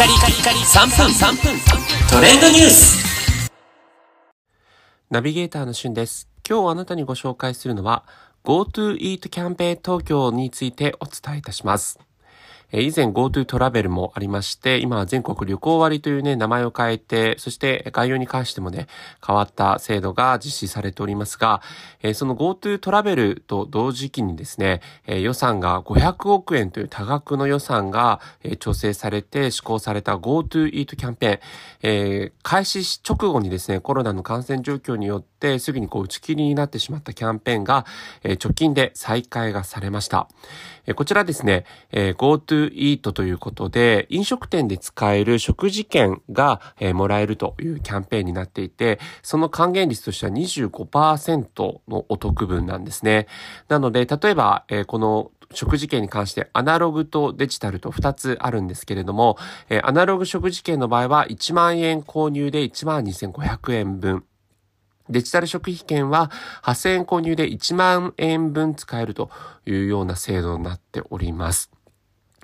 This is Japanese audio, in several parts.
カリカリカリ3分3分トレンドニュースナビゲーターのしゅんです。今日あなたにご紹介するのは GoTo Eat キャンペーン東京についてお伝えいたします。え以前 GoTo トラベルもありまして、今は全国旅行割というね、名前を変えて、そして概要に関してもね、変わった制度が実施されておりますが、その GoTo トラベルと同時期にですね、予算が500億円という多額の予算が、調整されて施行された GoTo Eat キャンペーン、開始直後にですね、コロナの感染状況によってすぐにこう打ち切りになってしまったキャンペーンが、え直近で再開がされました。こちらですね、GoTo Eat ということで、飲食店で使える食事券が、えー、もらえるというキャンペーンになっていて、その還元率としては25%のお得分なんですね。なので、例えば、えー、この食事券に関してアナログとデジタルと2つあるんですけれども、えー、アナログ食事券の場合は1万円購入で1万2500円分。デジタル食費券は8000円購入で1万円分使えるというような制度になっております。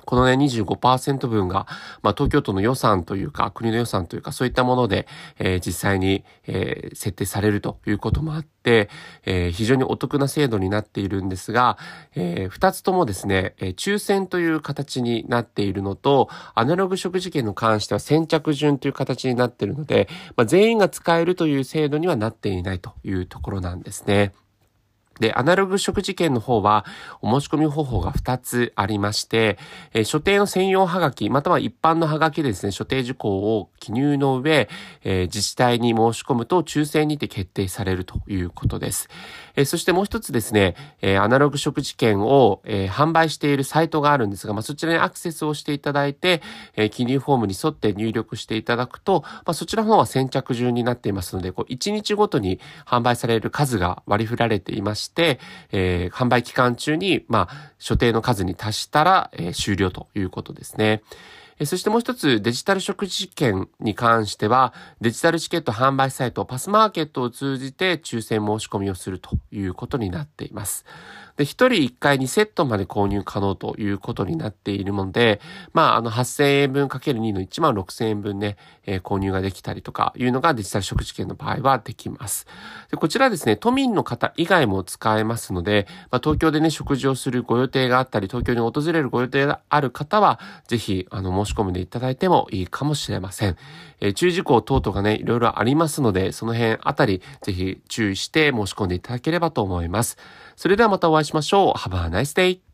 このね、25%分が、まあ、東京都の予算というか、国の予算というか、そういったもので、えー、実際に、えー、設定されるということもあって、えー、非常にお得な制度になっているんですが、えー、2つともですね、え、抽選という形になっているのと、アナログ食事券に関しては先着順という形になっているので、まあ、全員が使えるという制度にはなっていないというところなんですね。で、アナログ食事券の方は、お申し込み方法が2つありまして、えー、所定の専用ハガキ、または一般のハガキでですね、所定事項を記入の上、えー、自治体に申し込むと抽選にて決定されるということです。えー、そしてもう一つですね、えアナログ食事券を、え販売しているサイトがあるんですが、まあ、そちらにアクセスをしていただいて、え記入フォームに沿って入力していただくと、まあ、そちらの方は先着順になっていますので、こう1日ごとに販売される数が割り振られていまして、して、えー、販売期間中に、まあ、所定の数に達したら、えー、終了ということですね。そしてもう一つ、デジタル食事券に関しては、デジタルチケット販売サイトパスマーケットを通じて抽選申し込みをするということになっています。で、1人1回2セットまで購入可能ということになっているもので、まあ、あの、8000円分かける2の1万6000円分ね、えー、購入ができたりとかいうのがデジタル食事券の場合はできます。でこちらですね、都民の方以外も使えますので、まあ、東京でね、食事をするご予定があったり、東京に訪れるご予定がある方は、ぜひ、あの、申し込んでいただいてもいいかもしれません。えー、注意事項等々がね、いろいろありますので、その辺あたり、ぜひ注意して申し込んでいただければと思います。それではまたお会いしましょう。Have a nice day!